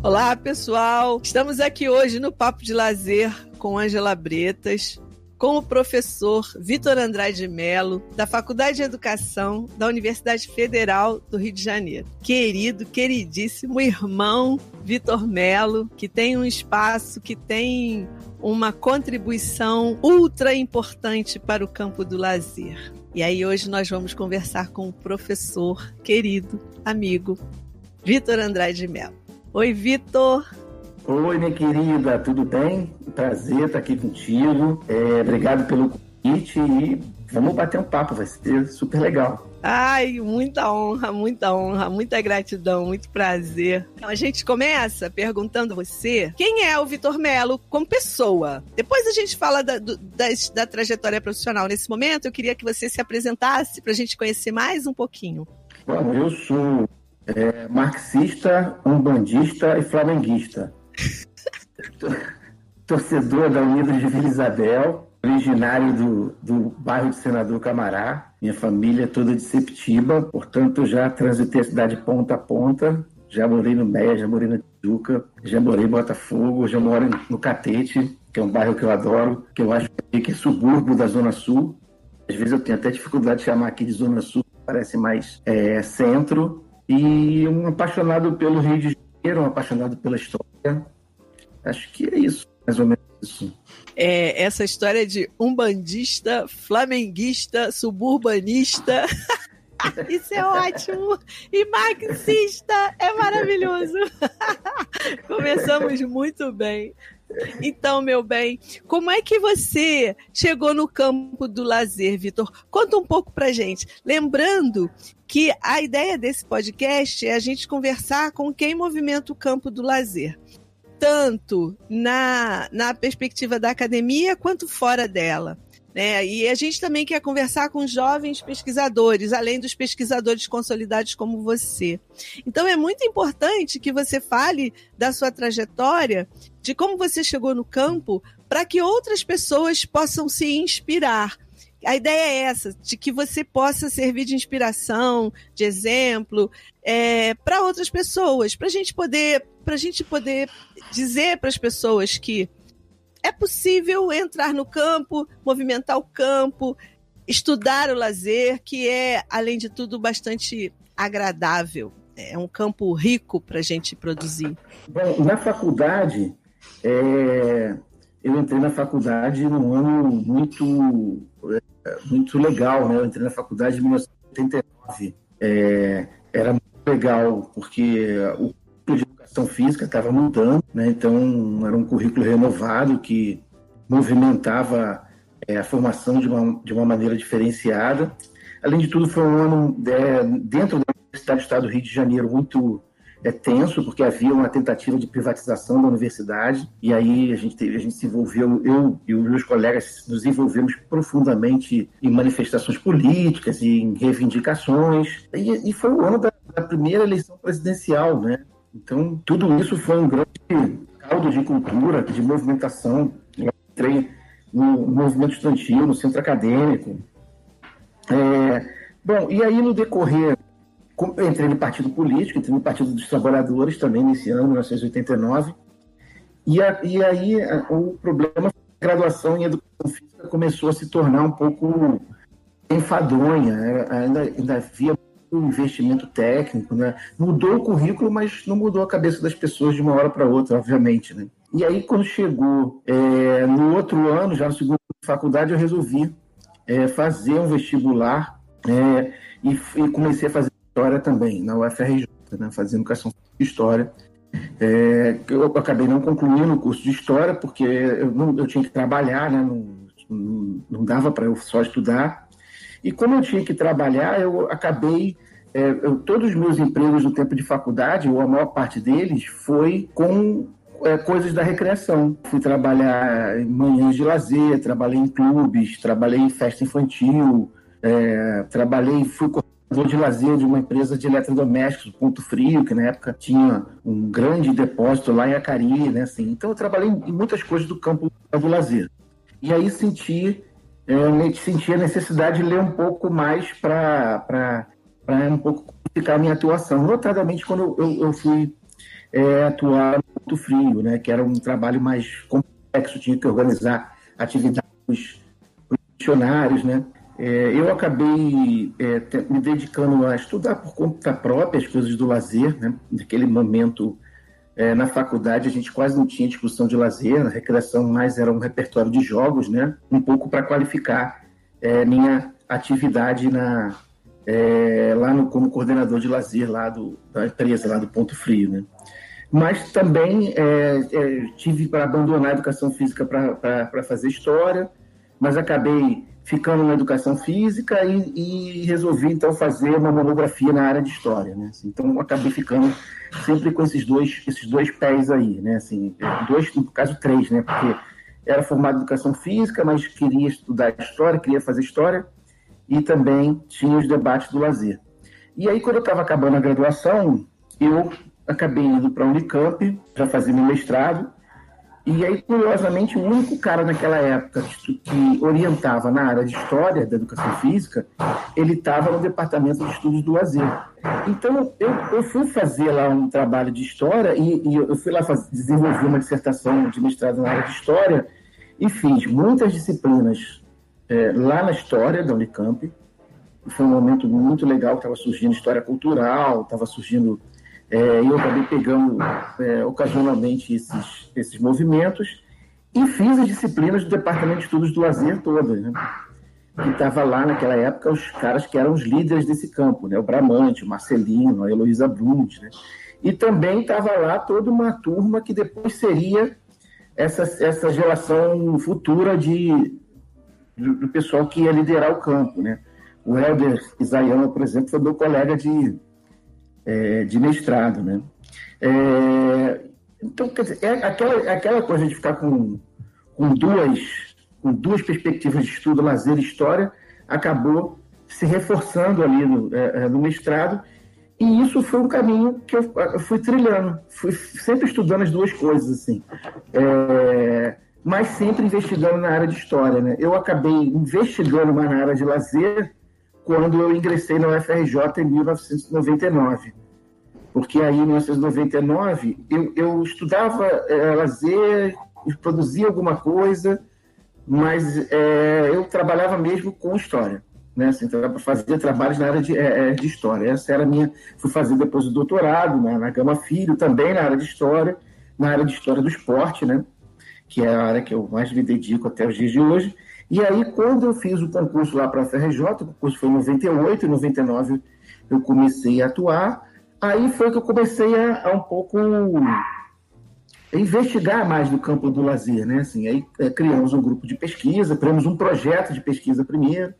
Olá, pessoal! Estamos aqui hoje no Papo de Lazer com Angela Bretas, com o professor Vitor Andrade Melo, da Faculdade de Educação da Universidade Federal do Rio de Janeiro. Querido, queridíssimo irmão Vitor Melo, que tem um espaço, que tem uma contribuição ultra importante para o campo do lazer. E aí hoje nós vamos conversar com o professor querido, amigo, Vitor Andrade Melo. Oi, Vitor! Oi, minha querida, tudo bem? Prazer estar aqui contigo. É, obrigado pelo convite e vamos bater um papo, vai ser super legal. Ai, muita honra, muita honra, muita gratidão, muito prazer. Então, a gente começa perguntando a você quem é o Vitor Melo como pessoa. Depois a gente fala da, do, da, da trajetória profissional. Nesse momento, eu queria que você se apresentasse para a gente conhecer mais um pouquinho. Bom, eu sou é, marxista, umbandista e flamenguista. Torcedor da Unidos de Vila Isabel, originário do, do bairro de Senador Camará, minha família é toda de Septiba, portanto já transitei a cidade ponta a ponta, já morei no Meia, já morei na Tijuca, já morei em Botafogo, já moro no Catete, que é um bairro que eu adoro, que eu acho que é subúrbio da Zona Sul. Às vezes eu tenho até dificuldade de chamar aqui de Zona Sul, parece mais é, centro. E um apaixonado pelo Rio de Janeiro, um apaixonado pela história, Acho que é isso, mais ou menos isso. É, essa história de umbandista, flamenguista, suburbanista. Isso é ótimo! E marxista é maravilhoso! Começamos muito bem. Então, meu bem, como é que você chegou no campo do lazer, Vitor? Conta um pouco pra gente. Lembrando que a ideia desse podcast é a gente conversar com quem movimenta o campo do lazer tanto na, na perspectiva da academia quanto fora dela. Né? E a gente também quer conversar com jovens pesquisadores, além dos pesquisadores consolidados como você. Então é muito importante que você fale da sua trajetória, de como você chegou no campo, para que outras pessoas possam se inspirar. A ideia é essa, de que você possa servir de inspiração, de exemplo, é, para outras pessoas, para a gente poder para a gente poder dizer para as pessoas que é possível entrar no campo, movimentar o campo, estudar o lazer, que é, além de tudo, bastante agradável. É um campo rico para a gente produzir. Bom, na faculdade, é, eu entrei na faculdade num ano muito, é, muito legal, né? Eu entrei na faculdade em 1989. É, era muito legal, porque o educação física estava mudando, né? então era um currículo renovado que movimentava é, a formação de uma, de uma maneira diferenciada. Além de tudo, foi um ano é, dentro da Universidade do Estado do Rio de Janeiro muito é, tenso, porque havia uma tentativa de privatização da universidade, e aí a gente, teve, a gente se envolveu, eu e os meus colegas nos envolvemos profundamente em manifestações políticas, em reivindicações, e, e foi o ano da, da primeira eleição presidencial, né? Então, tudo isso foi um grande caldo de cultura, de movimentação. Eu entrei no movimento estudantil, no centro acadêmico. É, bom, e aí no decorrer, entrei no partido político, entrei no Partido dos Trabalhadores também nesse ano, 1989. E, a, e aí o problema a graduação em educação física começou a se tornar um pouco enfadonha, ainda, ainda havia o investimento técnico, né? Mudou o currículo, mas não mudou a cabeça das pessoas de uma hora para outra, obviamente, né? E aí, quando chegou é, no outro ano, já no segundo ano de faculdade, eu resolvi é, fazer um vestibular é, e, e, comecei a fazer história também, na UFRJ, né? Fazendo educação de história. É, eu acabei não concluindo o curso de história, porque eu, não, eu tinha que trabalhar, né? Não, não dava para eu só estudar. E como eu tinha que trabalhar, eu acabei. É, eu, todos os meus empregos no tempo de faculdade, ou a maior parte deles, foi com é, coisas da recreação. Fui trabalhar em manhãs de lazer, trabalhei em clubes, trabalhei em festa infantil, é, trabalhei, fui de lazer de uma empresa de eletrodomésticos, Ponto Frio, que na época tinha um grande depósito lá em Acari, né? Assim. Então eu trabalhei em muitas coisas do campo do lazer. E aí senti eu senti a necessidade de ler um pouco mais para um pouco qualificar a minha atuação. Notadamente, quando eu, eu, eu fui é, atuar no Ponto Frio, né, que era um trabalho mais complexo, tinha que organizar atividades para os missionários, né? É, eu acabei é, me dedicando a estudar por conta própria as coisas do lazer, né? Naquele momento, é, na faculdade, a gente quase não tinha discussão de lazer, a recreação mais era um repertório de jogos, né? Um pouco para qualificar é, minha atividade na, é, lá no, como coordenador de lazer lá do, da empresa, lá do Ponto Frio, né? Mas também é, tive para abandonar a educação física para fazer história, mas acabei ficando na educação física e, e, resolvi então fazer uma monografia na área de história, né? Assim, então acabei ficando sempre com esses dois esses dois pés aí, né? Assim, dois no caso três, né? Porque era formado em educação física, mas queria estudar história, queria fazer história e também tinha os debates do lazer. E aí quando eu estava acabando a graduação, eu acabei indo para a Unicamp para fazer meu mestrado e aí, curiosamente, o único cara naquela época que orientava na área de história da educação física, ele estava no departamento de estudos do lazer. Então, eu, eu fui fazer lá um trabalho de história e, e eu fui lá fazer, desenvolver uma dissertação de mestrado na área de história e fiz muitas disciplinas é, lá na história da Unicamp. Foi um momento muito legal, estava surgindo história cultural, estava surgindo é, eu acabei pegando é, ocasionalmente esses, esses movimentos e fiz as disciplinas do Departamento de Estudos do Lazer todas, né? que estava lá naquela época os caras que eram os líderes desse campo, né? o Bramante, o Marcelino, a Heloísa Brunt, né? e também estava lá toda uma turma que depois seria essa, essa geração futura de, do, do pessoal que ia liderar o campo. Né? O Helder Isayama, por exemplo, foi meu colega de, é, de mestrado, né? É, então, quer dizer, é aquela, aquela coisa de ficar com, com, duas, com duas perspectivas de estudo, lazer e história, acabou se reforçando ali no, é, é no mestrado, e isso foi um caminho que eu fui trilhando, fui sempre estudando as duas coisas, assim. É, mas sempre investigando na área de história, né? Eu acabei investigando mais na área de lazer quando eu ingressei na UFRJ em 1999. Porque aí, em 1999, eu, eu estudava é, lazer, produzia alguma coisa, mas é, eu trabalhava mesmo com história. Né? Assim, fazia trabalhos na área de, é, de história. Essa era a minha. Fui fazer depois o doutorado na, na Gama Filho, também na área de história, na área de história do esporte, né? que é a área que eu mais me dedico até os dias de hoje. E aí, quando eu fiz o concurso lá para a FRJ, o concurso foi em 98, em 99 eu comecei a atuar, aí foi que eu comecei a, a um pouco investigar mais no campo do lazer, né? Assim, aí é, criamos um grupo de pesquisa, criamos um projeto de pesquisa primeiro,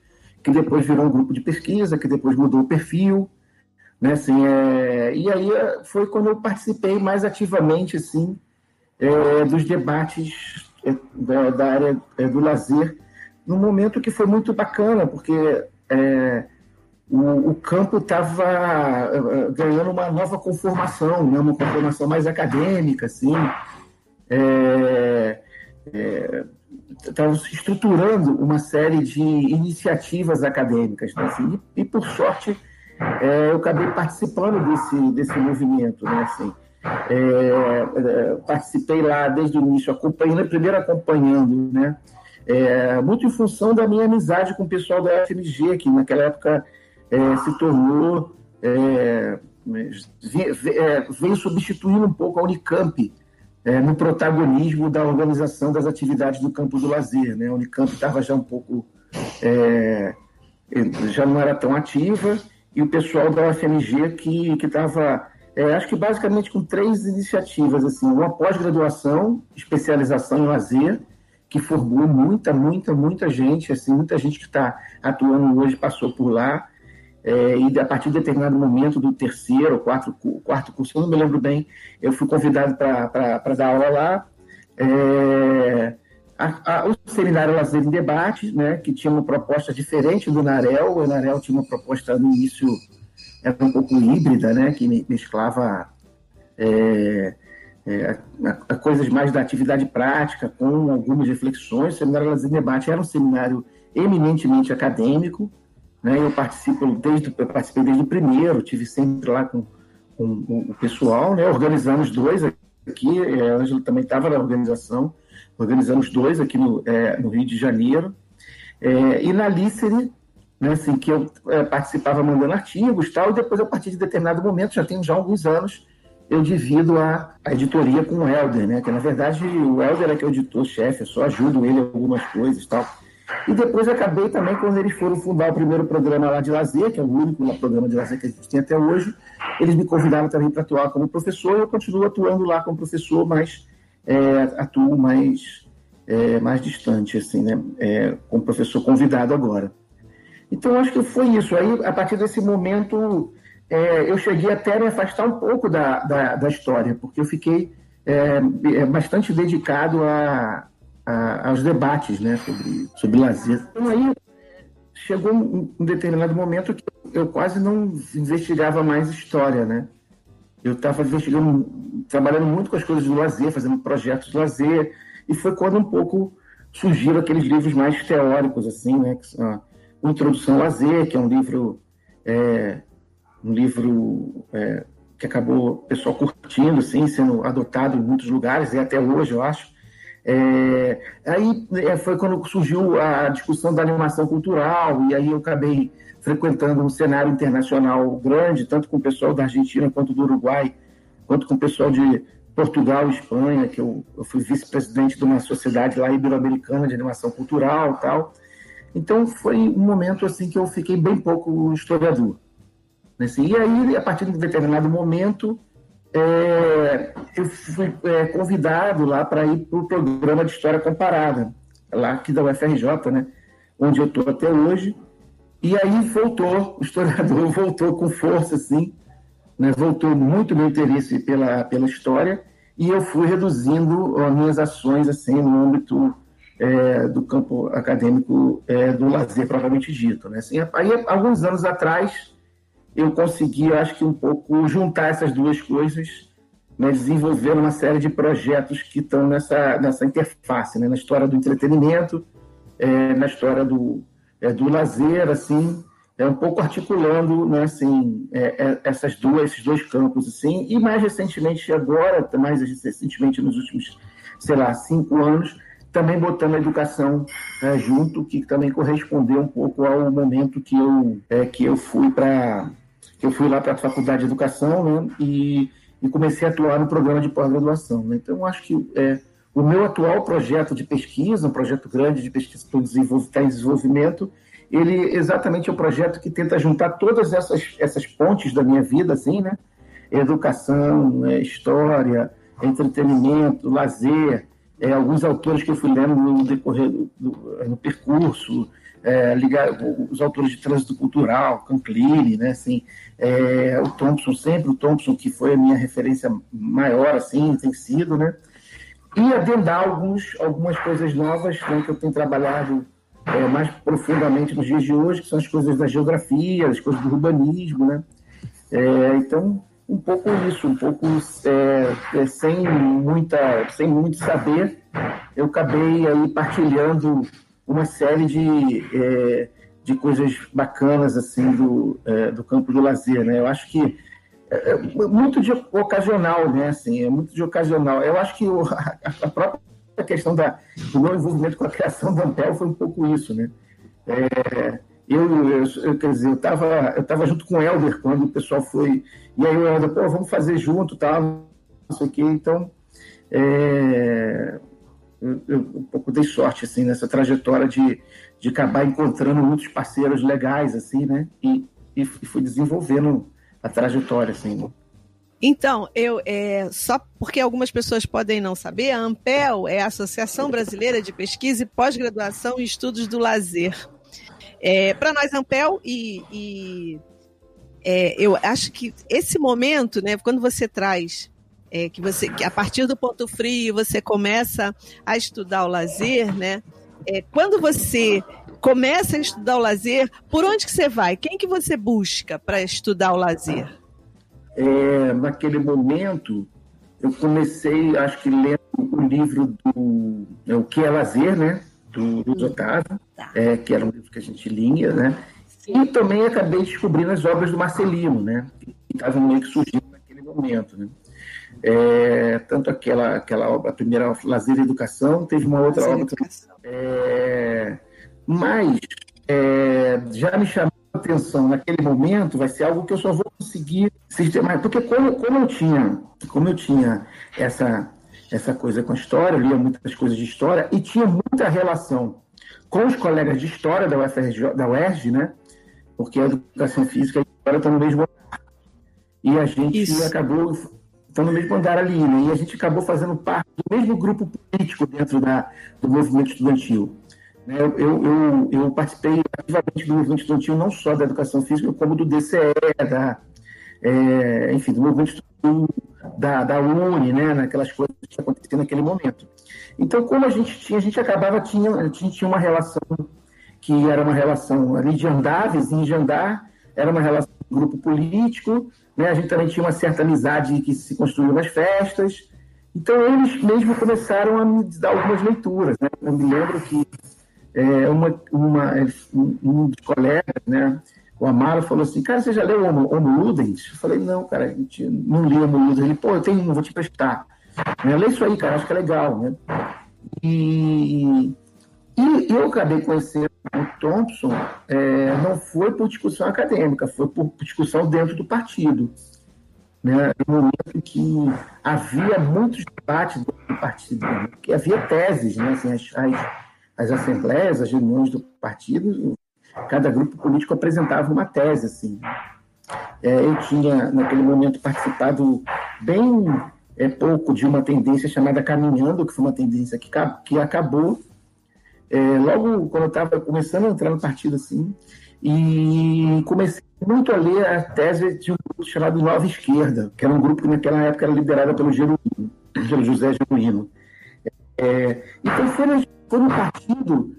que depois virou um grupo de pesquisa, que depois mudou o perfil, né? Assim, é, e aí é, foi quando eu participei mais ativamente, assim, é, dos debates é, da, da área é, do lazer num momento que foi muito bacana, porque é, o, o, campo estava é, ganhando uma nova conformação, né, uma conformação mais acadêmica, assim, é, é estruturando uma série de iniciativas acadêmicas, né, assim, e, e, por sorte é, eu acabei participando desse, desse movimento, né, assim, é, participei lá desde o início, acompanhando, primeiro acompanhando, né, é, muito em função da minha amizade com o pessoal da FMG, que naquela época é, se tornou. É, é, veio substituindo um pouco a Unicamp é, no protagonismo da organização das atividades do campo do lazer. Né? A Unicamp estava já um pouco. É, já não era tão ativa, e o pessoal da UFMG que estava. acho que basicamente com três iniciativas, assim, uma pós-graduação, especialização em lazer, que formou muita, muita, muita gente, assim, muita gente que está atuando hoje passou por lá, é, e a partir de determinado momento do terceiro ou quarto, quarto curso, eu não me lembro bem, eu fui convidado para dar aula lá. É, a, a, o seminário Lazer em Debate, né, que tinha uma proposta diferente do Narel, o Narel tinha uma proposta no início, era um pouco híbrida, né, que mesclava é, é, a, a, coisas mais da atividade prática, com algumas reflexões. O Seminário Lazer Debate era um seminário eminentemente acadêmico, né? eu, participo desde, eu participei desde o primeiro, tive sempre lá com, com o pessoal, né? Organizamos dois aqui, é, a Ângela também estava na organização, organizamos dois aqui no, é, no Rio de Janeiro. É, e na Lícere, né, assim, que eu é, participava mandando artigos tal, e depois, a partir de determinado momento, já tem já alguns anos, eu divido a, a editoria com o Helder, né? Que na verdade o Helder é que é o editor-chefe, eu só ajudo ele em algumas coisas tal. E depois acabei também, quando eles foram fundar o primeiro programa lá de lazer, que é o único programa de lazer que a gente tem até hoje, eles me convidaram também para atuar como professor, e eu continuo atuando lá como professor, mas é, atuo mais, é, mais distante, assim, né? É, como professor convidado agora. Então, acho que foi isso. Aí, a partir desse momento, é, eu cheguei até a me afastar um pouco da, da, da história, porque eu fiquei é, é bastante dedicado a, a, aos debates né, sobre, sobre lazer. Então, aí chegou um, determinado momento que eu quase não investigava mais história, né? Eu estava investigando, trabalhando muito com as coisas do lazer, fazendo projetos de lazer, e foi quando um pouco surgiram aqueles livros mais teóricos, assim, né? Que são a Introdução ao Lazer, que é um livro é, um livro é, que acabou o pessoal curtindo, assim, sendo adotado em muitos lugares, e até hoje, eu acho. É, aí é, foi quando surgiu a discussão da animação cultural, e aí eu acabei frequentando um cenário internacional grande, tanto com o pessoal da Argentina quanto do Uruguai, quanto com o pessoal de Portugal Espanha, que eu, eu fui vice-presidente de uma sociedade lá ibero-americana de animação cultural tal. Então foi um momento assim que eu fiquei bem pouco historiador. Assim, e aí, a partir de um determinado momento, é, eu fui é, convidado lá para ir para o programa de História Comparada, lá aqui da UFRJ, né, onde eu estou até hoje. E aí voltou, o historiador voltou com força, assim, né, voltou muito meu interesse pela, pela história, e eu fui reduzindo as minhas ações assim no âmbito é, do campo acadêmico é, do lazer propriamente dito. Né? Assim, aí, alguns anos atrás, eu consegui, acho que um pouco, juntar essas duas coisas, né, desenvolver uma série de projetos que estão nessa, nessa interface, né, na história do entretenimento, é, na história do, é, do lazer, assim, é um pouco articulando, né, assim, é, é essas duas, esses dois campos, assim, e mais recentemente agora, mais recentemente nos últimos, sei lá, cinco anos, também botando a educação é, junto, que também correspondeu um pouco ao momento que eu, é, que eu fui para eu fui lá para a faculdade de educação né, e, e, comecei a atuar no programa de pós-graduação. Né? Então, acho que é, o meu atual projeto de pesquisa, um projeto grande de pesquisa que está em desenvolvimento, ele exatamente é o um projeto que tenta juntar todas essas, essas pontes da minha vida, assim, né? Educação, né? história, entretenimento, lazer, é, alguns autores que eu fui lendo no decorrer do, do no percurso, é, ligar os autores de trânsito cultural, Canclini, né, assim, é, o Thompson, sempre o Thompson, que foi a minha referência maior, assim, tem sido, né, e adendar alguns, algumas coisas novas né, que eu tenho trabalhado é, mais profundamente nos dias de hoje, que são as coisas da geografia, as coisas do urbanismo, né, é, então, um pouco isso, um pouco é, é, sem, muita, sem muito saber, eu acabei aí partilhando uma série de, é, de coisas bacanas assim do, é, do campo do lazer, né? Eu acho que é, é muito de ocasional, né? Assim, é muito de ocasional. Eu acho que o, a, a, própria questão da, do meu envolvimento com a criação da Ampel foi um pouco isso, né? É, eu, eu, eu, quer dizer, eu estava eu tava junto com o Helder quando o pessoal foi. E aí o Helder, pô, vamos fazer junto, tal, não sei o quê. Então, é, eu, eu, um pouco dei sorte, assim, nessa trajetória de, de acabar encontrando muitos parceiros legais, assim, né? E, e, e fui desenvolvendo a trajetória, assim? Então, eu é, só porque algumas pessoas podem não saber, a AMPEL é a Associação Brasileira de Pesquisa e Pós-Graduação em Estudos do Lazer. É, Para nós, Ampel, e, e é, eu acho que esse momento, né, quando você traz é, que você que a partir do ponto frio você começa a estudar o lazer, né? É, quando você começa a estudar o lazer, por onde que você vai? Quem que você busca para estudar o lazer? É, naquele momento, eu comecei, acho que lendo o livro do é, O que é Lazer, né? do Luiz Otávio, tá. é, que era um livro que a gente lia, né? Sim. E também acabei descobrindo as obras do Marcelino, né? Que estavam meio que surgindo naquele momento, né? É, tanto aquela, aquela obra, a primeira Lazer e Educação, teve uma outra Lazer obra. É, mas é, já me chamou a atenção naquele momento, vai ser algo que eu só vou conseguir sistematizar. Porque como, como eu tinha, como eu tinha essa, essa coisa com a história, eu lia muitas coisas de história e tinha muita relação com os colegas de história da UFRJ, da UERJ, né? Porque a educação física e a história estão no mesmo andar. E a gente Isso. acabou estão no mesmo andar ali, né? E a gente acabou fazendo parte do mesmo grupo político dentro da, do movimento estudantil. Né? Eu, eu, eu, eu, participei ativamente do movimento estudantil não só da educação física, como do DCE, da, é, enfim, do movimento estudantil da, da UNE, né? Naquelas coisas que aconteciam naquele momento. Então, como a gente tinha, a gente acabava, tinha, a gente tinha uma relação que era uma relação ali de andar, vizinho de andar, era uma relação de grupo político, né? a gente também tinha uma certa amizade que se construiu nas festas. Então, eles mesmo começaram a me dar algumas leituras. Né? Eu me lembro que é, uma, uma, um dos colegas, né, o Amaro, falou assim: Cara, você já leu Homo, Homo Ludens? Eu falei: Não, cara, não li Homo Ludens. Ele, pô, eu tenho um, vou te prestar. Né? Lê isso aí, cara, acho que é legal. Né? E, e eu acabei conhecendo o Thompson, é, não foi por discussão acadêmica, foi por discussão dentro do partido. Né? No momento que havia muitos debates dentro do partido, né? que havia teses, né? assim, as, as, as assembleias, as reuniões do partido, cada grupo político apresentava uma tese. Assim. É, eu tinha, naquele momento, participado bem é pouco de uma tendência chamada Caminhando, que foi uma tendência que, que acabou é, logo quando eu estava começando a entrar no partido, assim, e comecei muito a ler a tese de um grupo chamado Nova Esquerda, que era um grupo que naquela época era liderado pelo Geruíno, pelo José Geruíno. É, então foi, foi no partido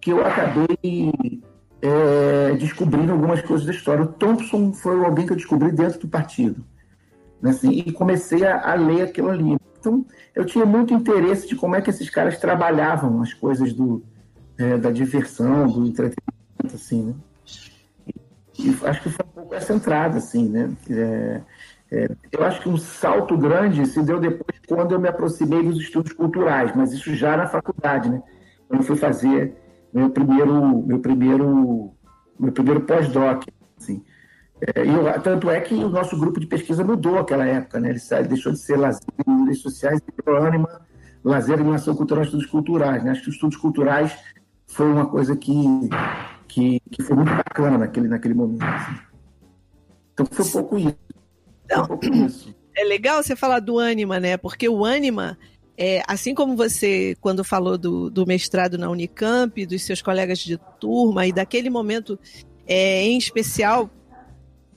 que eu acabei é, descobrindo algumas coisas da história. O Thompson foi alguém que eu descobri dentro do partido. Né, assim, e comecei a, a, ler aquilo ali. Então, eu tinha muito interesse de como é que esses caras trabalhavam as coisas do, é, da diversão, do entretenimento, assim, né? E, acho que foi um pouco essa entrada, assim, né? É, é, eu acho que um salto grande se deu depois quando eu me aproximei dos estudos culturais, mas isso já na faculdade, né? Quando eu fui fazer meu primeiro, meu primeiro, meu primeiro pós-doc, assim. É, tanto é que o nosso grupo de pesquisa mudou naquela época, né? Ele, deixou de ser lazer e mídias sociais e virou ânima, lazer, animação cultural e estudos culturais. Né? Acho que os estudos culturais foi uma coisa que, que, que foi muito bacana naquele, naquele momento. Assim. Então foi um pouco isso. Então, um pouco isso. É legal você falar do ânima, né? Porque o ânima é, assim como você, quando falou do, do, mestrado na Unicamp, dos seus colegas de turma, e daquele momento é, em especial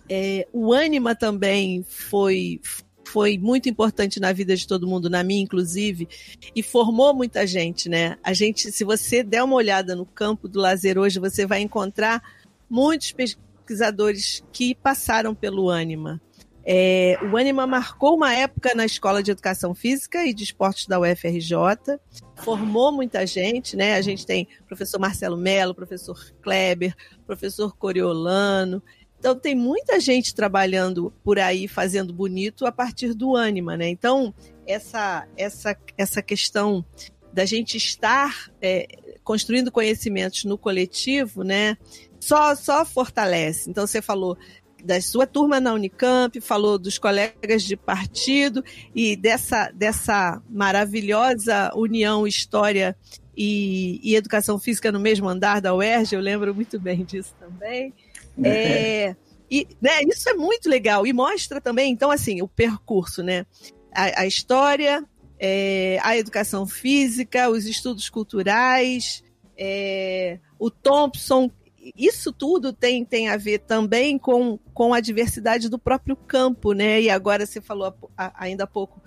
é, o Anima também foi foi muito importante na vida de todo mundo, na minha inclusive, e formou muita gente, né? A gente, se você der uma olhada no campo do lazer hoje, você vai encontrar muitos pesquisadores que passaram pelo Anima. É, o Anima marcou uma época na Escola de Educação Física e de Esportes da UFRJ, formou muita gente, né? A gente tem professor Marcelo Mello, professor Kleber, professor Coriolano, então tem muita gente trabalhando por aí fazendo bonito a partir do ânima, né? Então essa essa essa questão da gente estar é, construindo conhecimentos no coletivo, né? Só só fortalece. Então você falou da sua turma na Unicamp, falou dos colegas de partido e dessa, dessa maravilhosa união história e, e educação física no mesmo andar da UERJ, eu lembro muito bem disso também. É, e né, isso é muito legal e mostra também, então, assim, o percurso, né? A, a história, é, a educação física, os estudos culturais, é, o Thompson, isso tudo tem, tem a ver também com, com a diversidade do próprio campo, né? E agora você falou ainda há pouco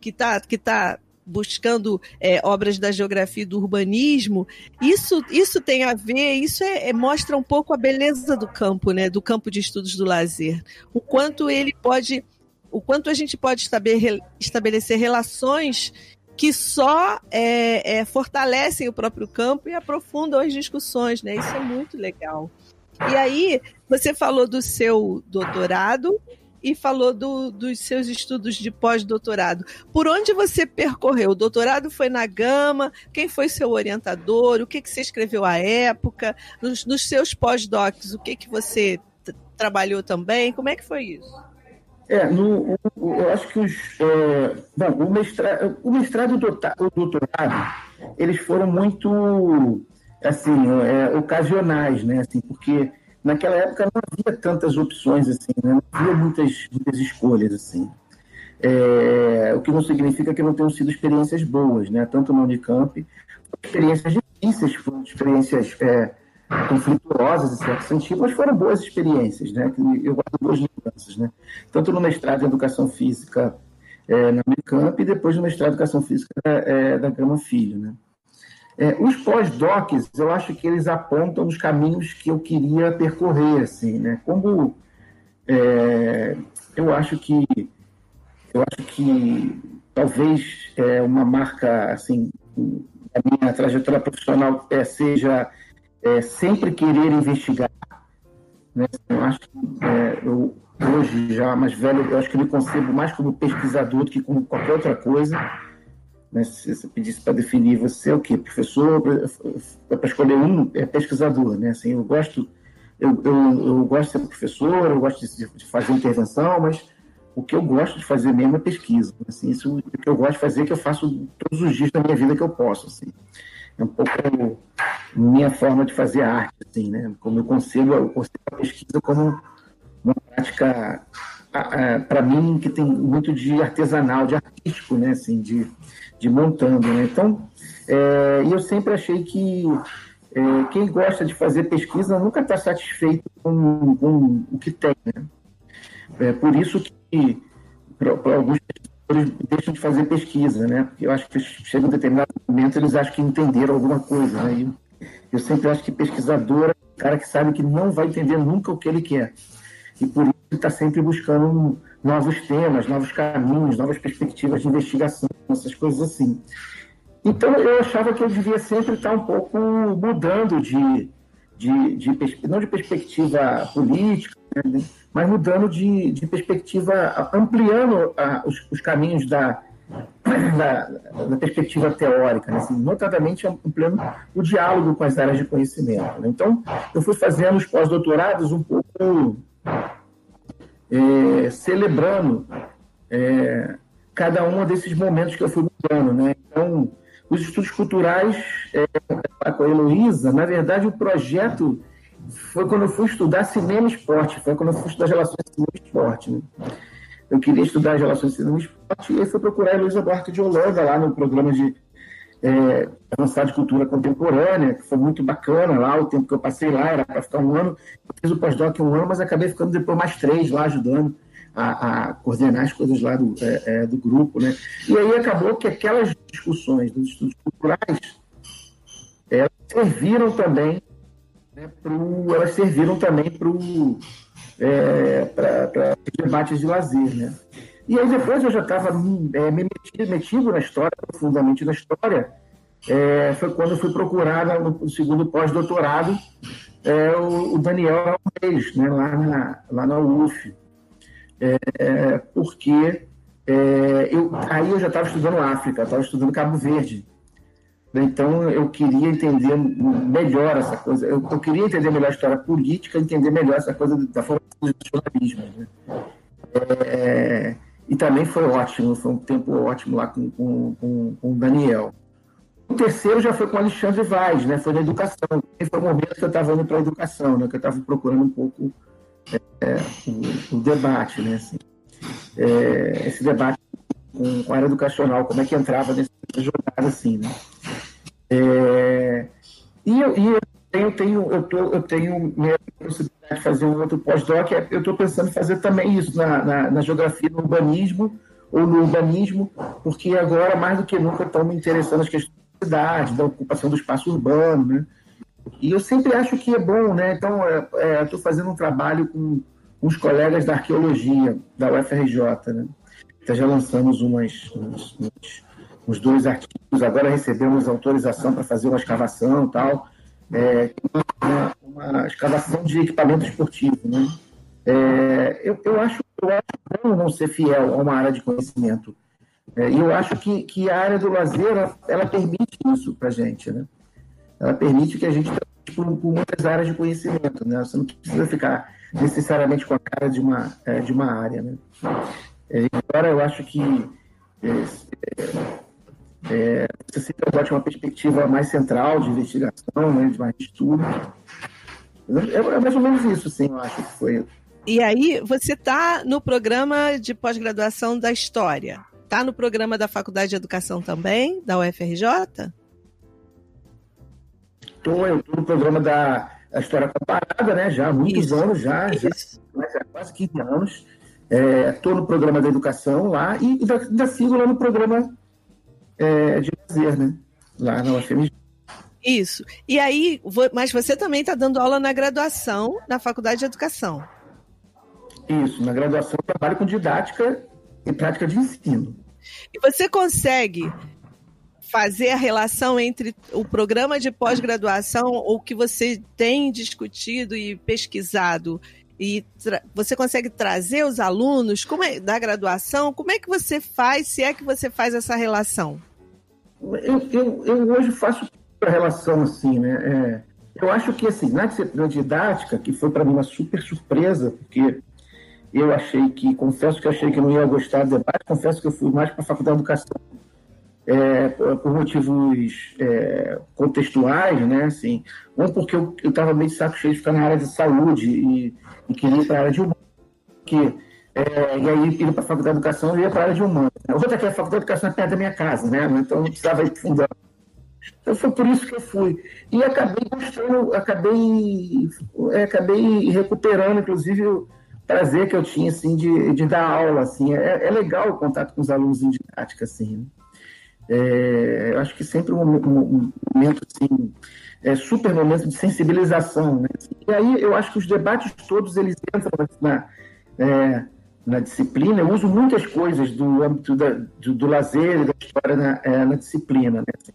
que está que tá buscando é, obras da geografia e do urbanismo, isso, isso tem a ver, isso é, é, mostra um pouco a beleza do campo, né, do campo de estudos do lazer. O quanto ele pode, o quanto a gente pode estabelecer relações que só é, é, fortalecem o próprio campo e aprofundam as discussões, né? Isso é muito legal. E aí, você falou do seu doutorado, e falou do, dos seus estudos de pós-doutorado. Por onde você percorreu? O doutorado foi na Gama? Quem foi seu orientador? O que, que você escreveu à época? Nos, nos seus pós-docs, o que, que você trabalhou também? Como é que foi isso? É, no, o, eu acho que os. É, bom, o mestrado, o mestrado e o doutorado, eles foram muito assim, é, ocasionais, né? Assim, porque naquela época não havia tantas opções assim, né? não havia muitas, muitas escolhas assim. É, o que não significa que não tenham sido experiências boas, né? Tanto no Unicamp, experiências difíceis, foram experiências é, conflituosas em certo sentido, mas foram boas experiências, né? Eu guardo boas lembranças, né? Tanto no mestrado em Educação Física é, na Unicamp e depois no mestrado em Educação Física é, da Gama Filho, né? É, os pós-docs, eu acho que eles apontam os caminhos que eu queria percorrer, assim, né? Como é, eu acho que eu acho que talvez é, uma marca assim a minha trajetória profissional é, seja é, sempre querer investigar. Né? Eu acho que é, eu, hoje já mais velho, eu acho que me concebo mais como pesquisador do que como qualquer outra coisa né? Se você pedisse para definir você é o quê? Professor, para escolher um, é pesquisador, né? Assim, eu gosto, eu, eu, eu gosto de ser professor, eu gosto de, de, fazer intervenção, mas o que eu gosto de fazer mesmo é pesquisa. Assim, isso o que eu gosto de fazer é que eu faço todos os dias da minha vida que eu posso. Assim. É um pouco minha forma de fazer arte, assim, né? Como eu concebo, eu concebo a pesquisa como uma prática para mim que tem muito de artesanal, de artístico, né? Assim, de de montando. Né? Então, é, eu sempre achei que é, quem gosta de fazer pesquisa nunca está satisfeito com, com, o que tem. Né? É por isso que para alguns pesquisadores deixam de fazer pesquisa, né? Eu acho que chega um determinado momento eles acham que entenderam alguma coisa, né? E eu sempre acho que pesquisador é um cara que sabe que não vai entender nunca o que ele quer. E por está sempre buscando novos temas, novos caminhos, novas perspectivas de investigação, essas coisas assim. Então, eu achava que eu devia sempre estar um pouco mudando de, de, de não de perspectiva política, né, mas mudando de, de perspectiva, ampliando a, os, os, caminhos da, da, da, perspectiva teórica, né, assim, notadamente ampliando o diálogo com as áreas de conhecimento. Né. Então, eu fui fazendo os pós-doutorados um pouco é, celebrando é, cada um desses momentos que eu fui mudando. Né? Então, os estudos culturais é, com a Heloísa, na verdade, o projeto foi quando eu fui estudar cinema e esporte, foi quando eu fui estudar relações cinema e esporte. Né? Eu queria estudar relações cinema e esporte e aí fui procurar a Heloísa Buarque de Holanda lá no programa de é, avançar de cultura contemporânea, que foi muito bacana lá, o tempo que eu passei lá era para ficar um ano, eu fiz o pós-doc um ano, mas acabei ficando depois mais três lá ajudando a, a coordenar as coisas lá do, é, é, do grupo, né? E aí acabou que aquelas discussões dos estudos culturais, elas serviram também, né, pro, elas serviram também é, para debates de lazer, né? E aí depois eu já estava é, me metido, metido, na história, profundamente na história. É, foi quando eu fui procurar no segundo pós-doutorado é, o, o, Daniel Reis, né, lá, na, lá na UF. É, porque é, eu, aí eu já estava estudando África, estava estudando Cabo Verde. Então eu queria entender melhor essa coisa, eu, eu, queria entender melhor a história política, entender melhor essa coisa da formação do nacionalismo. Né? É, e também foi ótimo, foi um tempo ótimo lá com, com, com, com o Daniel. O terceiro já foi com o Alexandre Vaz, né? Foi na educação. Foi o momento que eu estava indo para a educação, né? Que eu estava procurando um pouco é, o, o, debate, né? Assim, é, esse debate com, com, a área educacional, como é que entrava nessa jornada, assim, né? É, e, eu, e eu tenho, tenho, eu, tô, eu tenho possibilidade de fazer um outro pós-doc, é, eu estou pensando em fazer também isso na, na, na, geografia, no urbanismo ou no urbanismo, porque agora, mais do que nunca, estão me interessando as questões da cidade, da ocupação do espaço urbano, né? E eu sempre acho que é bom, né? Então, é, estou é, fazendo um trabalho com uns colegas da arqueologia da UFRJ, né? Então, já lançamos umas, uns, uns, uns dois artigos, agora recebemos autorização para fazer uma escavação e tal, é, uma, uma, escavação de equipamento esportivo. Né? É, eu, eu acho eu bom não ser fiel a uma área de conhecimento. É, e eu acho que, que a área do lazer, ela, ela permite isso para a gente, né? Ela permite que a gente por, por, muitas áreas de conhecimento, né? Você não precisa ficar necessariamente com a cara de uma, é, de uma área, né? É, agora eu acho que é, você sempre pode uma perspectiva mais central de investigação, né, de mais estudo. É, é mais ou menos isso, sim, eu acho que foi. E aí, você está no programa de pós-graduação da História. Está no programa da Faculdade de Educação também, da UFRJ? Estou, eu estou no programa da, da, História Comparada, né? Já há muitos Isso. anos, já, já há quase 15 anos. Estou é, no programa da Educação lá e ainda, ainda sigo lá no programa é, de lazer, né? Lá na UFMG. Isso. E aí, mas você também está dando aula na graduação na Faculdade de Educação. Isso, na graduação eu trabalho com didática e prática de ensino. E você consegue fazer a relação entre o programa de pós-graduação, o que você tem discutido e pesquisado, e você consegue trazer os alunos como é, da graduação? Como é que você faz, se é que você faz essa relação? Eu, eu, eu hoje faço a relação assim, né? É, eu acho que assim, na disciplina didática, que foi para mim uma super surpresa, porque eu achei que, confesso que achei que não ia gostar do debate, confesso que eu fui mais para a faculdade de educação é, por motivos é, contextuais, né? Assim, um porque eu estava meio de saco cheio de ficar na área de saúde e, e queria ir para a área de humanos, que é, e aí ir para a faculdade de educação e ia para a área de humanos. Outra que é a faculdade de educação é perto da minha casa, né? Então não precisava ir fundando. Então foi por isso que eu fui. E acabei gostando, acabei, é, acabei recuperando, inclusive, prazer que eu tinha assim de, de dar aula assim é, é legal o contato com os alunos em didática assim né? é, eu acho que sempre um, um, um, momento assim é super momento de sensibilização né? e aí eu acho que os debates todos eles entram na é, na disciplina eu uso muitas coisas do âmbito da, do, do lazer e da história na, é, na disciplina né?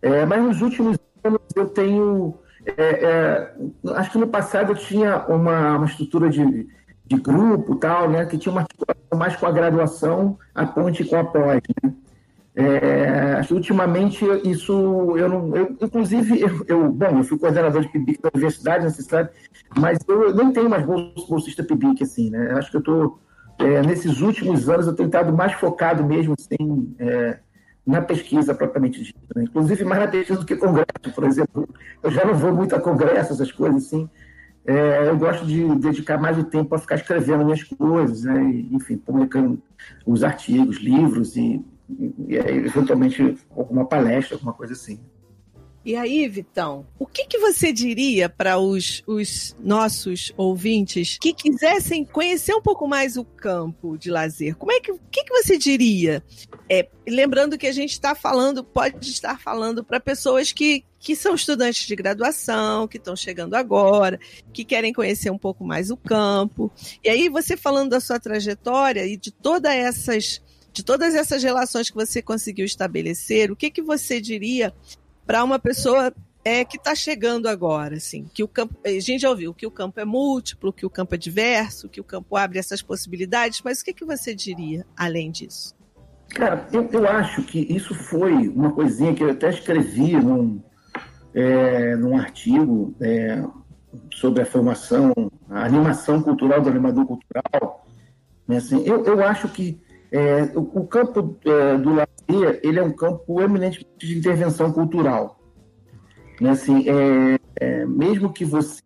É, mas nos últimos anos eu tenho é, acho que no passado eu tinha uma, uma estrutura de de grupo tal, né, que tinha uma articulação mais com a graduação, a ponte com a pós, né? É, ultimamente isso eu não, eu, inclusive eu, eu, bom, eu fui coordenador de PIBIC da universidade nessa cidade, mas eu nem tenho mais bolsista PIBIC assim, né? Acho que eu estou é, nesses últimos anos eu tenho estado mais focado mesmo assim é, na pesquisa propriamente dita, né? inclusive mais na pesquisa do que congresso, por exemplo. Eu já não vou muito a congressos, essas coisas assim é, eu gosto de dedicar mais o tempo a ficar escrevendo minhas coisas, né? E, enfim, publicando os artigos, livros e, e, e eventualmente alguma palestra, alguma coisa assim. E aí, Vitão, o que, que você diria para os, os nossos ouvintes que quisessem conhecer um pouco mais o campo de lazer? Como é que, o que, que você diria? É, lembrando que a gente está falando, pode estar falando para pessoas que, que são estudantes de graduação, que estão chegando agora, que querem conhecer um pouco mais o campo. E aí, você falando da sua trajetória e de todas essas de todas essas relações que você conseguiu estabelecer, o que, que você diria para uma pessoa é, que está chegando agora, assim, que o campo, a gente já ouviu que o campo é múltiplo, que o campo é diverso, que o campo abre essas possibilidades, mas o que, que você diria além disso? Cara, eu, eu acho que isso foi uma coisinha que eu até escrevi num, é, num artigo é, sobre a formação, a animação cultural do animador cultural. Né, assim, eu, eu acho que é, o, o, campo é, do ele é um campo eminentemente de intervenção cultural. Né? Assim, é, é, mesmo que você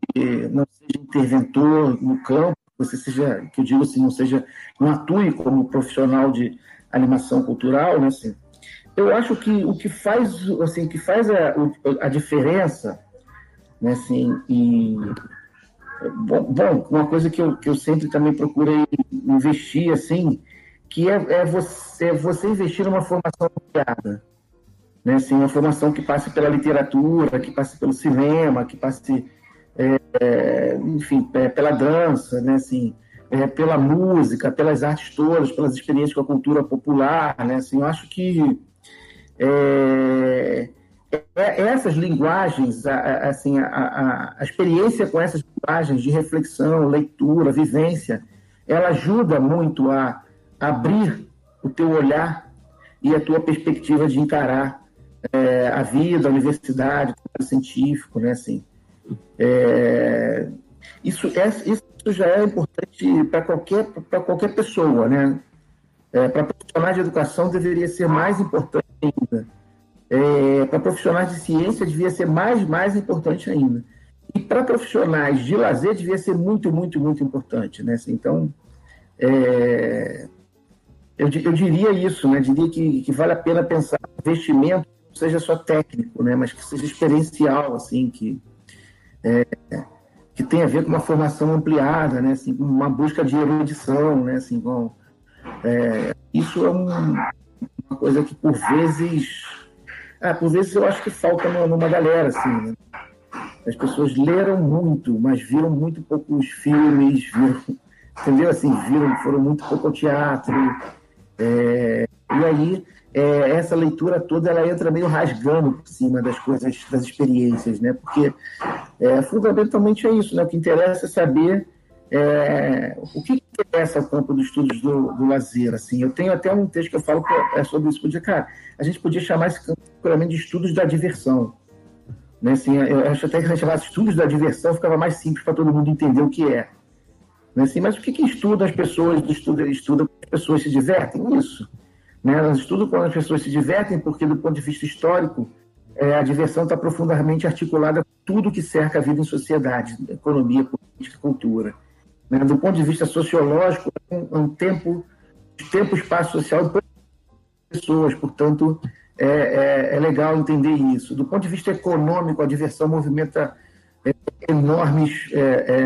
não seja interventor no campo, você seja, que eu digo assim, não seja, não atue como profissional de animação cultural, né? Assim, eu acho que o que faz, assim, que faz a, a diferença, né? Assim, e bom, bom, uma coisa que eu, que eu sempre também procurei investir, assim, que é, é, você, é você investir numa formação ampliada. Né? Assim, uma formação que passe pela literatura, que passe pelo cinema, que passe, é, é enfim, é, pela dança, né? assim, é, pela música, pelas artes todas, pelas experiências com a cultura popular. Né? Assim, eu acho que essas linguagens, a, assim, a, a, a experiência com essas linguagens de reflexão, leitura, vivência, ela ajuda muito a abrir o teu olhar e a tua perspectiva de encarar é, a vida, a universidade, o científico, né? Assim, é, isso, é, isso já é importante para qualquer, qualquer pessoa, né? É, para profissionais de educação deveria ser mais importante ainda. É, para profissionais de ciência devia ser mais, mais importante ainda. E para profissionais de lazer devia ser muito, muito, muito importante, né? Assim, então, é, eu, eu diria isso, né? Diria que, que vale a pena pensar investimento seja só técnico, né? Mas que seja experiencial, assim, que é, que tem a ver com uma formação ampliada, né? Assim, uma busca de erudição, né? Assim, com, é, isso é um, uma coisa que por vezes, ah, por vezes eu acho que falta numa galera, assim. Né? As pessoas leram muito, mas viram muito poucos filmes, viram, entendeu? Assim, viram, foram muito pouco ao teatro. É, e aí é, essa leitura toda ela entra meio rasgando por cima das coisas, das experiências, né? Porque é, fundamentalmente é isso, né? O que interessa é saber é, o que interessa ao campo dos estudos do, do, lazer, assim. Eu tenho até um texto que eu falo que é sobre isso. Podia, cara, a gente podia chamar esse campo de estudos da diversão. Né? Assim, eu acho até que a gente chamasse estudos da diversão ficava mais simples para todo mundo entender o que é. Assim, mas o que, que estuda as pessoas, estuda, estuda as pessoas se divertem? Isso. Né? Elas estudam quando as pessoas se divertem, porque, do ponto de vista histórico, é, a diversão está profundamente articulada com tudo que cerca a vida em sociedade, economia, política, cultura. Né? Do ponto de vista sociológico, é um, um tempo, tempo espaço social de pessoas, portanto, é, é, é, legal entender isso. Do ponto de vista econômico, a diversão movimenta é, enormes é,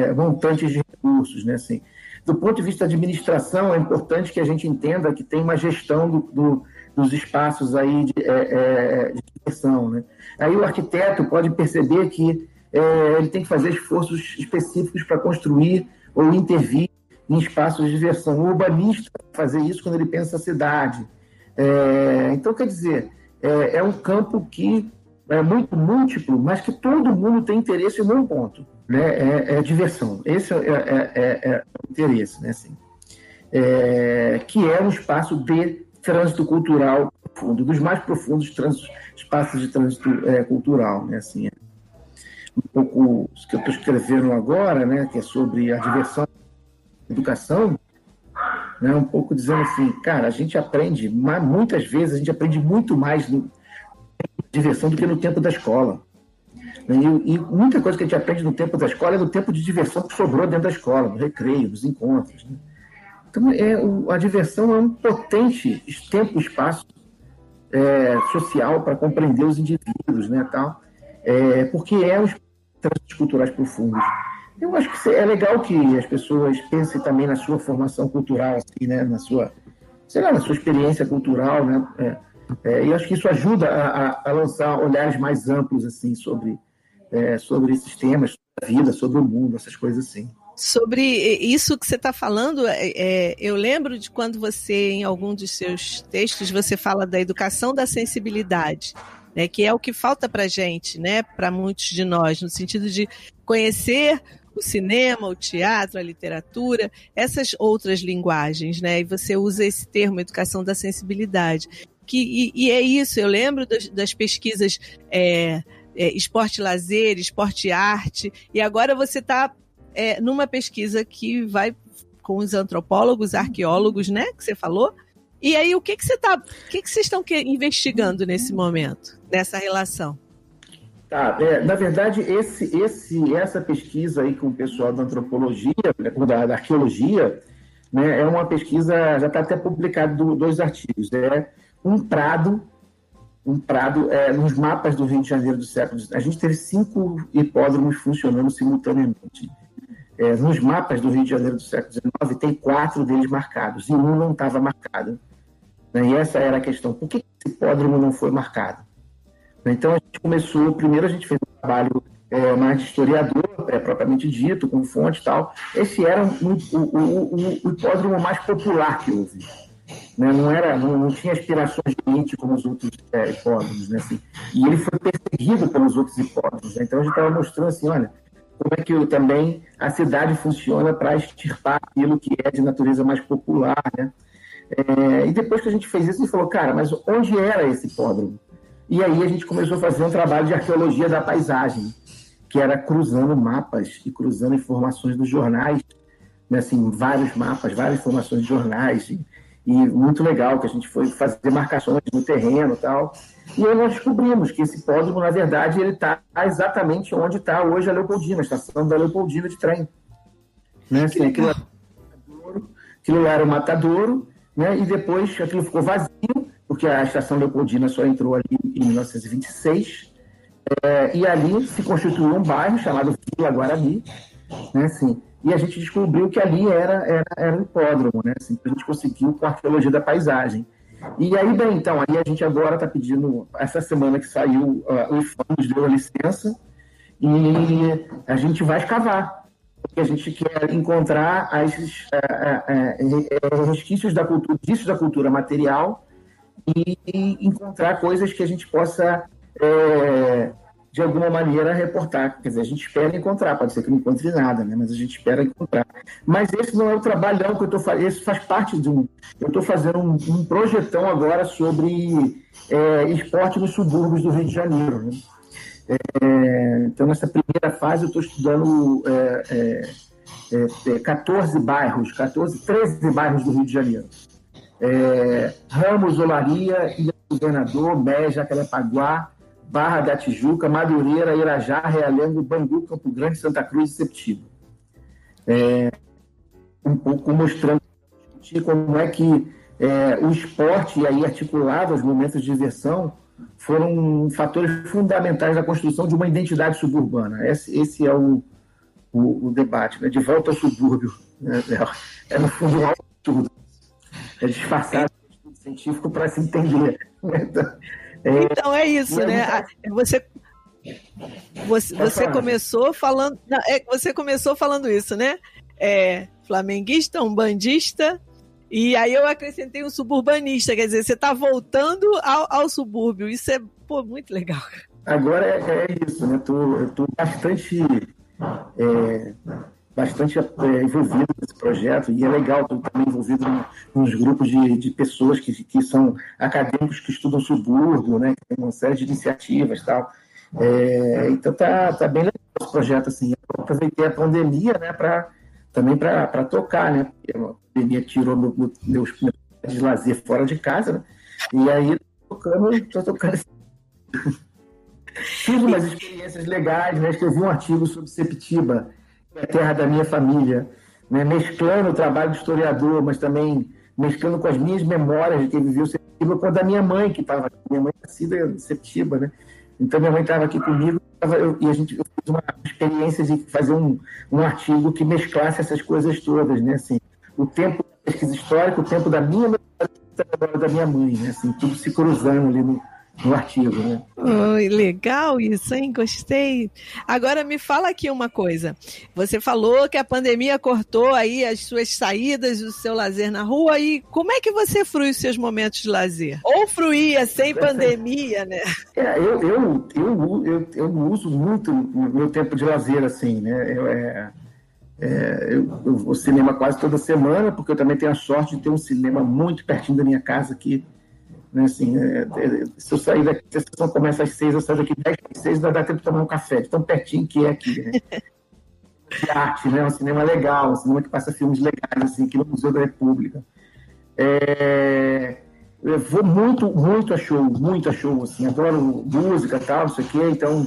é, montantes de recursos, né? Assim, do ponto de vista da administração, é importante que a gente entenda que tem uma gestão do, do, dos espaços aí de, é, é, de diversão. Né? Aí o arquiteto pode perceber que é, ele tem que fazer esforços específicos para construir ou intervir em espaços de diversão. O urbanista fazer isso quando ele pensa a cidade. É, então, quer dizer, é, é um campo que é muito múltiplo, mas que todo mundo tem interesse em um ponto né, é, é diversão. Esse é, é, é, é, o interesse, né, assim. É, que é um espaço de trânsito cultural profundo, dos mais profundos trânsitos, espaços de trânsito cultural, né, assim. Um pouco o que eu estou escrevendo agora, né, que é sobre a diversão educação, né, um pouco dizendo assim, cara, a gente aprende, muitas vezes a gente aprende muito mais no diversão do que no tempo da escola. E, e, muita coisa que a gente aprende no tempo da escola é no tempo de diversão que sobrou dentro da escola, no recreio, nos encontros. Né? Então, é, o, a diversão é um potente tempo e espaço é, social para compreender os indivíduos, né, tal, é, porque é um trânsitos culturais profundos. Eu acho que é legal que as pessoas pensem também na sua formação cultural, assim, né, na sua, sei lá, na sua experiência cultural, né, é, é, e acho que isso ajuda a, a, a lançar olhares mais amplos assim sobre é, sobre esses temas, sobre a vida, sobre o mundo, essas coisas assim. Sobre isso que você está falando, é, é, eu lembro de quando você, em algum dos seus textos, você fala da educação da sensibilidade, né, que é o que falta para gente, né, para muitos de nós, no sentido de conhecer o cinema, o teatro, a literatura, essas outras linguagens, né? E você usa esse termo, educação da sensibilidade. Que, e, e é isso, eu lembro das, das pesquisas é, é, esporte lazer, esporte arte, e agora você está é, numa pesquisa que vai com os antropólogos, arqueólogos, né, que você falou. E aí, o que, que você tá, o que, que vocês estão investigando nesse momento, nessa relação? Tá, é, na verdade, esse, esse, essa pesquisa aí com o pessoal da antropologia, né, da, da arqueologia, né, é uma pesquisa, já está até publicado dois artigos. É um prado um prado é, nos mapas do Rio de Janeiro do século XIX. A gente teve cinco hipódromos funcionando simultaneamente. É, nos mapas do Rio de Janeiro do século XIX, tem quatro deles marcados, e um não estava marcado. Né? E essa era a questão. Por que esse hipódromo não foi marcado? Então, a gente começou, primeiro a gente fez um trabalho é, mais historiador, é, propriamente dito, com fonte e tal. Esse era o, o, o, o hipódromo mais popular que houve né? não era, não, não, tinha aspirações de elite como os outros é, hipódromos, né? Assim, e ele foi perseguido pelos outros hipódromos. Né? Então a gente estava mostrando assim, olha, como é que também a cidade funciona para extirpar aquilo que é de natureza mais popular, né? É, e depois que a gente fez isso, a gente falou, cara, mas onde era esse hipódromo? E aí a gente começou a fazer um trabalho de arqueologia da paisagem, que era cruzando mapas e cruzando informações dos jornais, né, assim, vários mapas, várias informações de jornais, e, muito legal que a gente foi fazer marcações no terreno e tal. E aí nós descobrimos que esse hipódromo, na verdade, ele está exatamente onde está hoje a Leopoldina, a estação da Leopoldina de trem. Né? Assim, aquilo, aquilo lá era o Matadouro, né? e depois aquilo ficou vazio, porque a estação Leopoldina só entrou ali em 1926, é, e ali se constituiu um bairro chamado Vila Guarani, né? assim, e a gente descobriu que ali era, era, era um hipódromo, né? assim, a gente conseguiu com a arqueologia da paisagem. E aí, bem, então, aí a gente agora está pedindo, essa semana que saiu, uh, o IFAM nos deu a licença e a gente vai escavar, porque a gente quer encontrar as, uh, uh, resquícios da cultura, disso da cultura material e, e encontrar coisas que a gente possa eh, de alguma maneira, reportar. Quer dizer, a gente espera encontrar, pode ser que não encontre nada, né? mas a gente espera encontrar. Mas esse não é o trabalhão que eu estou fazendo, esse faz parte de um. Eu estou fazendo um, um, projetão agora sobre é, esporte nos subúrbios do Rio de Janeiro. Né? É, então, nessa primeira fase, eu estou estudando é, 14 é, é, bairros, 14, 13 bairros do Rio de Janeiro. É, Ramos, Olaria, Ilha do Governador, Beja, Calepaguá, Barra da Tijuca, Madureira, Irajá, Realengo, Bangu, Campo Grande, Santa Cruz e Septiba. É, um pouco mostrando como é que é, o esporte e aí articulado aos momentos de diversão foram fatores fundamentais da construção de uma identidade suburbana. Esse, esse é o, o, o, debate, né? de volta ao subúrbio. Né? É, no fundo, um absurdo. É disfarçado científico para se entender. Então, é, então é isso, né? Você você, você começou falando, não, é, você começou falando isso, né? É, flamenguista, um bandista, e aí eu acrescentei um suburbanista, quer dizer, você está voltando ao, ao, subúrbio. Isso é pô, muito legal. Agora é, é isso, né? Tô, eu tô bastante é, bastante é, envolvido nesse projeto e é legal estar também envolvido nos grupos de, de pessoas que, que são acadêmicos que estudam subúrbio, né, que tem uma série de iniciativas tal. É, então tá, tá bem legal esse projeto assim. Eu aproveitei a pandemia, né, para também para tocar, né? Porque a pandemia tirou meu, meu, meus de lazer fora de casa, né? E aí tô tocando, tô tocando. Fiz umas experiências legais, né? Escrevi um artigo sobre Septiba a terra da minha família, né? mesclando o trabalho de historiador, mas também mesclando com as minhas memórias de quem viveu Septiba, com a da minha mãe, que estava minha mãe é nascida em Septiba, né? Então minha mãe estava aqui comigo tava, eu, e a gente fiz uma experiência de fazer um, um artigo que mesclasse essas coisas todas, né? Assim, o tempo da pesquisa histórica, o tempo da minha memória da minha mãe, né? Assim, tudo se cruzando ali no, no artigo, né? Oi, legal isso, hein? Gostei. Agora me fala aqui uma coisa. Você falou que a pandemia cortou aí as suas saídas, o seu lazer na rua e como é que você frui os seus momentos de lazer? Ou fruía sem pandemia, né? É, eu, eu, eu, eu, eu uso muito o meu tempo de lazer, assim, né? Eu, é, é, eu, eu vou ao cinema quase toda semana, porque eu também tenho a sorte de ter um cinema muito pertinho da minha casa aqui né, assim, é, é, se eu sair daqui, se a sessão começa às seis, eu saio daqui dez às seis, vai dar tempo de tomar um café, de tão pertinho que é aqui, né? de arte, né? Um cinema legal, um cinema que passa filmes legais, assim, aqui no Museu da República. É... Eu vou muito, muito a show, muito a show, assim, adoro música e tal, isso aqui, então,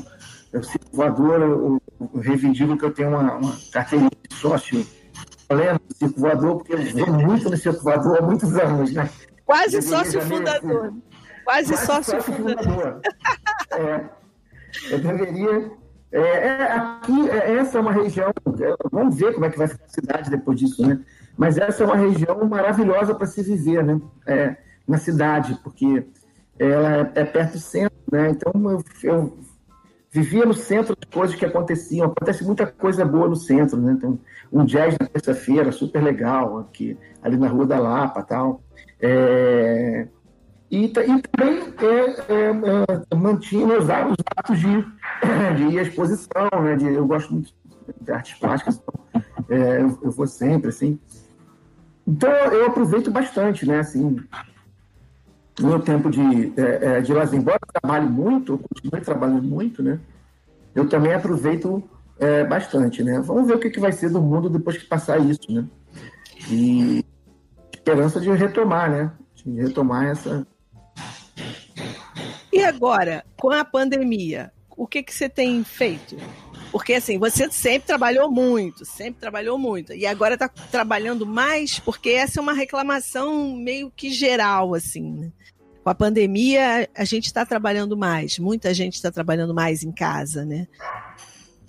eu circo voador, eu, eu reivindico que eu tenho uma, uma carteirinha de sócio lendo circo voador, porque eu vou muito no circo voador há muitos anos, né? Quase sócio fundador. Quase, Quase sócio, fundador. fundador. é, eu deveria. É, é, aqui, é, essa é uma região. É, vamos ver como é que vai ficar a cidade depois disso, né? Mas essa é uma região maravilhosa para se viver, né? É, na cidade, porque ela é, perto do centro, né? Então eu, eu vivia no centro de coisas que aconteciam. Acontece muita coisa boa no centro, né? Então, um jazz na terça-feira, super legal, aqui, ali na Rua da Lapa tal. É, e, e, também é, é, é mantinha os, os atos de, de exposição, né? De, eu gosto muito de artes plásticas, então, é, eu, eu, vou sempre, assim. Então eu aproveito bastante, né, assim, meu tempo de, é, é de lazer, embora eu trabalhe muito, eu continue trabalhando muito, né, eu também aproveito é, bastante, né. Vamos ver o que, que vai ser do mundo depois que passar isso, né. E esperança de retomar, né, de retomar essa... E agora, com a pandemia, o que, que você tem feito? Porque assim, você sempre trabalhou muito, sempre trabalhou muito. E agora está trabalhando mais, porque essa é uma reclamação meio que geral, assim. Né? Com a pandemia, a gente está trabalhando mais, muita gente está trabalhando mais em casa, né?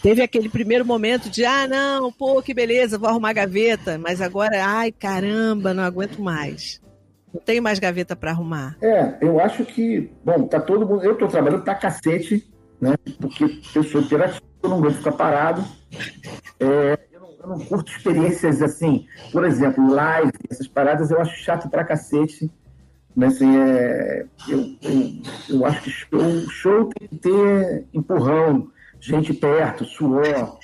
Teve aquele primeiro momento de, ah, não, pô, que beleza, vou arrumar gaveta, mas agora, ai, caramba, não aguento mais. Não tenho mais gaveta para arrumar. É, eu acho que, bom, tá todo mundo, eu estou trabalhando pra cacete, né? Porque eu sou operativo eu não gosto ficar parado. É, eu, não, eu, não, curto experiências assim, por exemplo, live, essas paradas eu acho chato pra cacete. Mas assim, é, eu, eu, eu, acho que show, show tem que ter empurrão, gente perto, suor,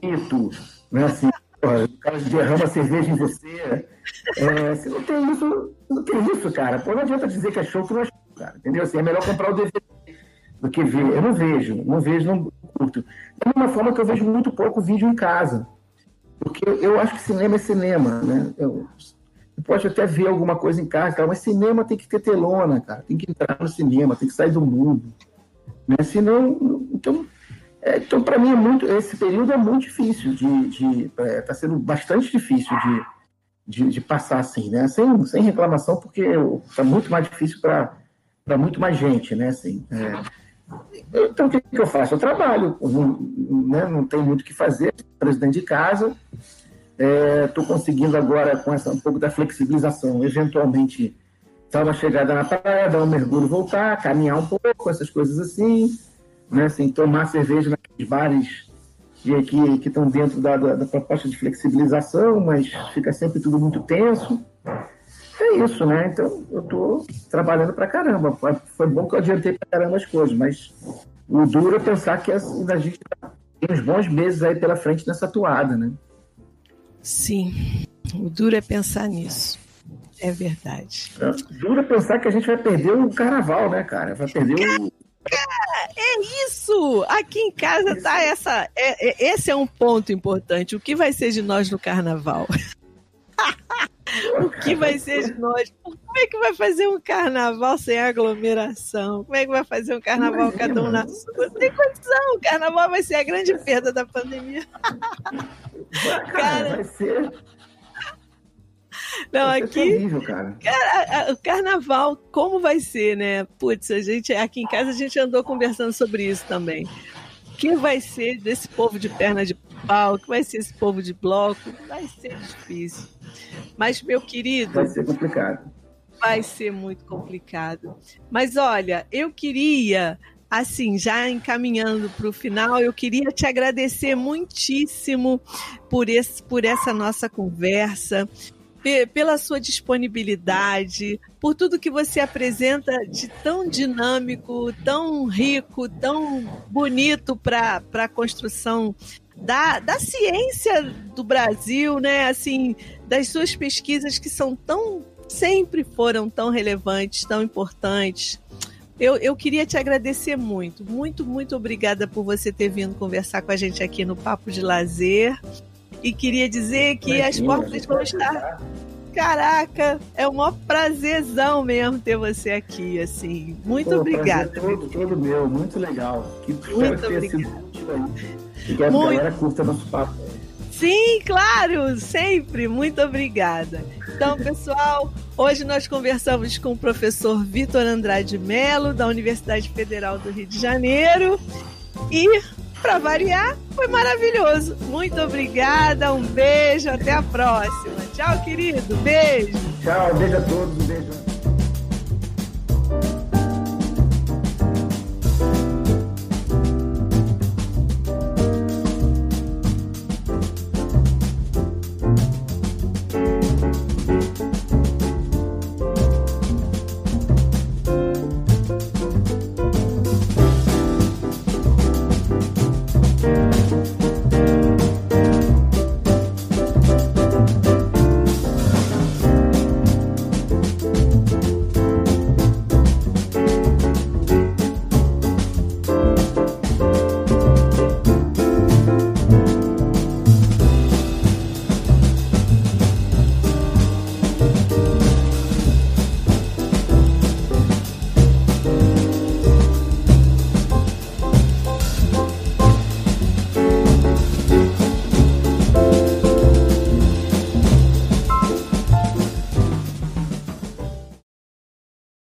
grito, né? Assim, porra, o cara derrama cerveja em você. É, se não tem isso, não tem isso, cara. Pô, não adianta dizer que é show que não é show, cara. Entendeu? Assim, é melhor comprar o DVD do que ver. Eu não vejo, não vejo, não curto. Da mesma forma que eu vejo muito pouco vídeo em casa. Porque eu acho que cinema é cinema, né? Eu, pode até ver alguma coisa em casa, mas cinema tem que ter telona, cara. Tem que entrar no cinema, tem que sair do mundo. Né? Senão, então, é, então para mim é muito, esse período é muito difícil de, de é, tá sendo bastante difícil de, de, de, passar assim, né? Sem, sem reclamação, porque está muito mais difícil para muito mais gente, né? Assim, é, então, o que, que eu faço? Eu trabalho, não, né, não tenho muito o que fazer, presidente de casa. Estou é, conseguindo agora, com essa, um pouco da flexibilização, eventualmente dar uma chegada na praia, dar um mergulho, voltar, caminhar um pouco, essas coisas assim. Né, assim tomar cerveja naqueles bares que, que, estão dentro da, da, da proposta de flexibilização, mas fica sempre tudo muito tenso é isso, né? Então eu tô trabalhando pra caramba. Foi bom que eu adiantei pra caramba as coisas, mas o duro é pensar que a gente tem uns bons meses aí pela frente nessa toada, né? Sim, o duro é pensar nisso. É verdade. É, duro é pensar que a gente vai perder o carnaval, né, cara? Vai perder o. Cara, é isso! Aqui em casa isso. tá essa. É, é, esse é um ponto importante. O que vai ser de nós no carnaval? o que vai ser de nós? Como é que vai fazer um carnaval sem aglomeração? Como é que vai fazer um carnaval Imagina, cada um na sua? Não tem condição. O carnaval vai ser a grande perda da pandemia. Cara, vai ser. Não, aqui. Terrível, cara. cara. o carnaval, como vai ser, né? Putz, a gente, aqui em casa a gente andou conversando sobre isso também. O que vai ser desse povo de perna de pau? O que vai ser esse povo de bloco? Vai ser difícil. Mas, meu querido. Vai ser complicado. Vai ser muito complicado. Mas olha, eu queria assim, já encaminhando para o final, eu queria te agradecer muitíssimo por, esse, por essa nossa conversa, pela sua disponibilidade, por tudo que você apresenta de tão dinâmico, tão rico, tão bonito para a construção da, da ciência do Brasil, né? Assim, das suas pesquisas que são tão sempre foram tão relevantes, tão importantes. Eu, eu queria te agradecer muito, muito, muito obrigada por você ter vindo conversar com a gente aqui no Papo de Lazer. E queria dizer que Imagina, as portas vão estar. Caraca, é um maior prazerzão mesmo ter você aqui, assim. Muito Pô, obrigada. Todo, todo meu, muito legal. Que muito obrigada. E que a Muito... galera curta nosso papo. Sim, claro, sempre. Muito obrigada. Então, pessoal, hoje nós conversamos com o professor Vitor Andrade Melo, da Universidade Federal do Rio de Janeiro. E, para variar, foi maravilhoso. Muito obrigada, um beijo, até a próxima. Tchau, querido. Beijo. Tchau, beijo a todos, beijo.